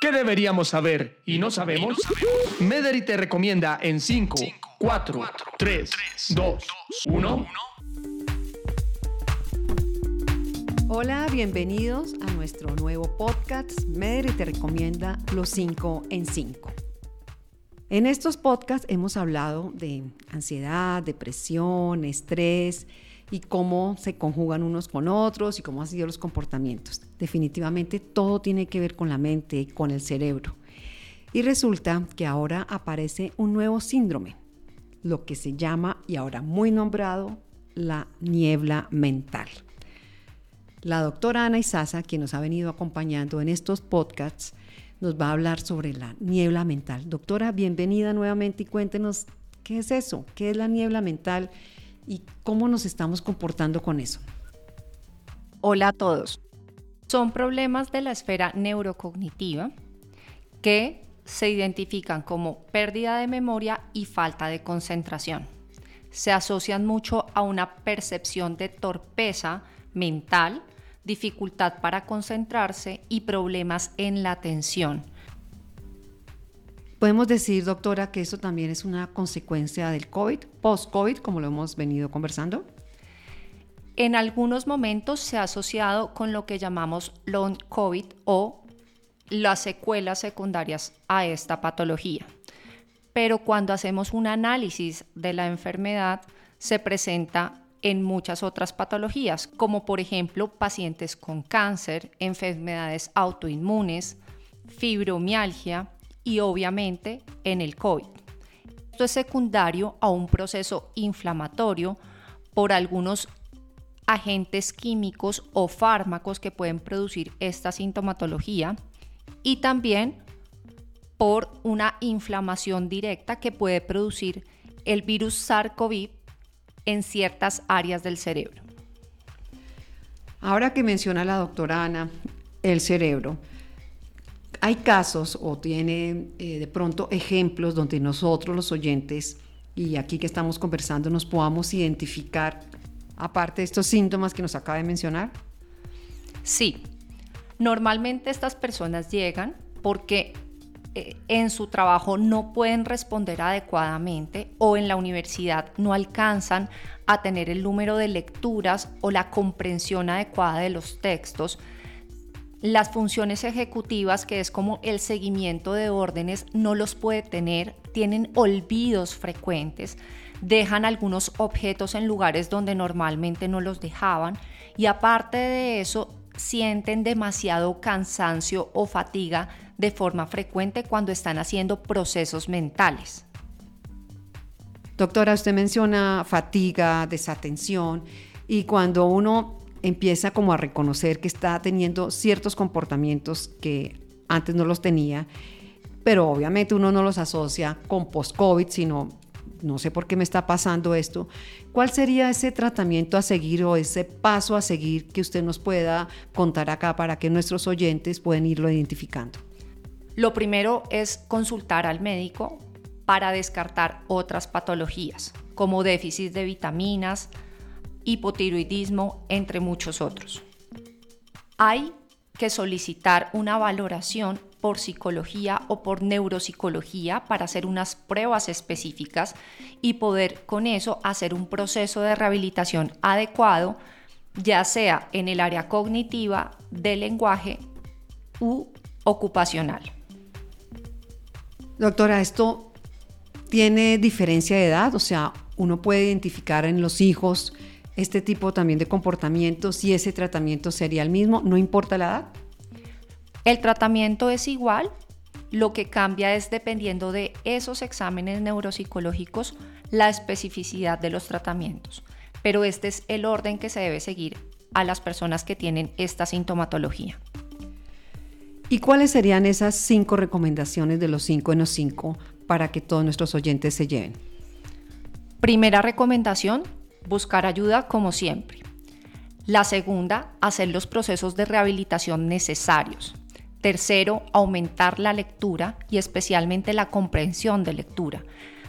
¿Qué deberíamos saber y no sabemos? Mederi te recomienda en 5, 4, 3, 2, 1. Hola, bienvenidos a nuestro nuevo podcast. Mederi te recomienda los 5 en 5. En estos podcasts hemos hablado de ansiedad, depresión, estrés y cómo se conjugan unos con otros y cómo han sido los comportamientos. Definitivamente todo tiene que ver con la mente, con el cerebro. Y resulta que ahora aparece un nuevo síndrome, lo que se llama, y ahora muy nombrado, la niebla mental. La doctora Ana Isasa, quien nos ha venido acompañando en estos podcasts, nos va a hablar sobre la niebla mental. Doctora, bienvenida nuevamente y cuéntenos qué es eso, qué es la niebla mental y cómo nos estamos comportando con eso. Hola a todos. Son problemas de la esfera neurocognitiva que se identifican como pérdida de memoria y falta de concentración. Se asocian mucho a una percepción de torpeza mental, dificultad para concentrarse y problemas en la atención Podemos decir, doctora, que eso también es una consecuencia del COVID, post-COVID, como lo hemos venido conversando. En algunos momentos se ha asociado con lo que llamamos long COVID o las secuelas secundarias a esta patología. Pero cuando hacemos un análisis de la enfermedad, se presenta en muchas otras patologías, como por ejemplo pacientes con cáncer, enfermedades autoinmunes, fibromialgia, y obviamente en el COVID. Esto es secundario a un proceso inflamatorio por algunos agentes químicos o fármacos que pueden producir esta sintomatología y también por una inflamación directa que puede producir el virus SARS-CoV en ciertas áreas del cerebro. Ahora que menciona la doctora Ana el cerebro, hay casos o tiene eh, de pronto ejemplos donde nosotros los oyentes y aquí que estamos conversando nos podamos identificar aparte de estos síntomas que nos acaba de mencionar? Sí, normalmente estas personas llegan porque eh, en su trabajo no pueden responder adecuadamente o en la universidad no alcanzan a tener el número de lecturas o la comprensión adecuada de los textos las funciones ejecutivas, que es como el seguimiento de órdenes, no los puede tener, tienen olvidos frecuentes, dejan algunos objetos en lugares donde normalmente no los dejaban y aparte de eso sienten demasiado cansancio o fatiga de forma frecuente cuando están haciendo procesos mentales. Doctora, usted menciona fatiga, desatención y cuando uno empieza como a reconocer que está teniendo ciertos comportamientos que antes no los tenía, pero obviamente uno no los asocia con post-COVID, sino no sé por qué me está pasando esto. ¿Cuál sería ese tratamiento a seguir o ese paso a seguir que usted nos pueda contar acá para que nuestros oyentes puedan irlo identificando? Lo primero es consultar al médico para descartar otras patologías, como déficit de vitaminas, hipotiroidismo, entre muchos otros. Hay que solicitar una valoración por psicología o por neuropsicología para hacer unas pruebas específicas y poder con eso hacer un proceso de rehabilitación adecuado, ya sea en el área cognitiva, del lenguaje u ocupacional. Doctora, esto tiene diferencia de edad, o sea, uno puede identificar en los hijos este tipo también de comportamientos y ese tratamiento sería el mismo, no importa la edad? El tratamiento es igual, lo que cambia es dependiendo de esos exámenes neuropsicológicos la especificidad de los tratamientos, pero este es el orden que se debe seguir a las personas que tienen esta sintomatología. ¿Y cuáles serían esas cinco recomendaciones de los cinco en los cinco para que todos nuestros oyentes se lleven? Primera recomendación, buscar ayuda como siempre. La segunda, hacer los procesos de rehabilitación necesarios. Tercero, aumentar la lectura y especialmente la comprensión de lectura.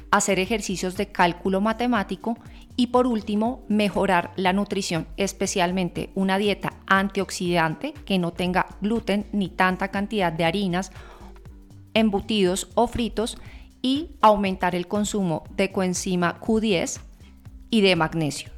Hacer ejercicios de cálculo matemático y por último, mejorar la nutrición, especialmente una dieta antioxidante que no tenga gluten ni tanta cantidad de harinas embutidos o fritos y aumentar el consumo de coenzima Q10 y de magnesio.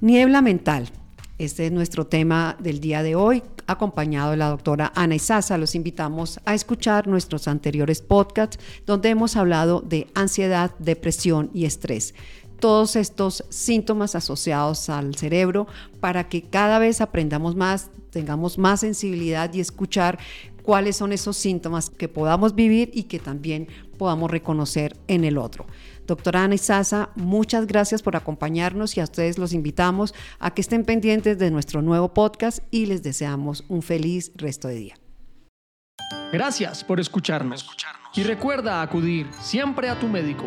Niebla mental. Este es nuestro tema del día de hoy, acompañado de la doctora Ana Isaza. Los invitamos a escuchar nuestros anteriores podcasts donde hemos hablado de ansiedad, depresión y estrés todos estos síntomas asociados al cerebro para que cada vez aprendamos más, tengamos más sensibilidad y escuchar cuáles son esos síntomas que podamos vivir y que también podamos reconocer en el otro. Doctora Ana Isaza, muchas gracias por acompañarnos y a ustedes los invitamos a que estén pendientes de nuestro nuevo podcast y les deseamos un feliz resto de día. Gracias por escucharnos. Y recuerda acudir siempre a tu médico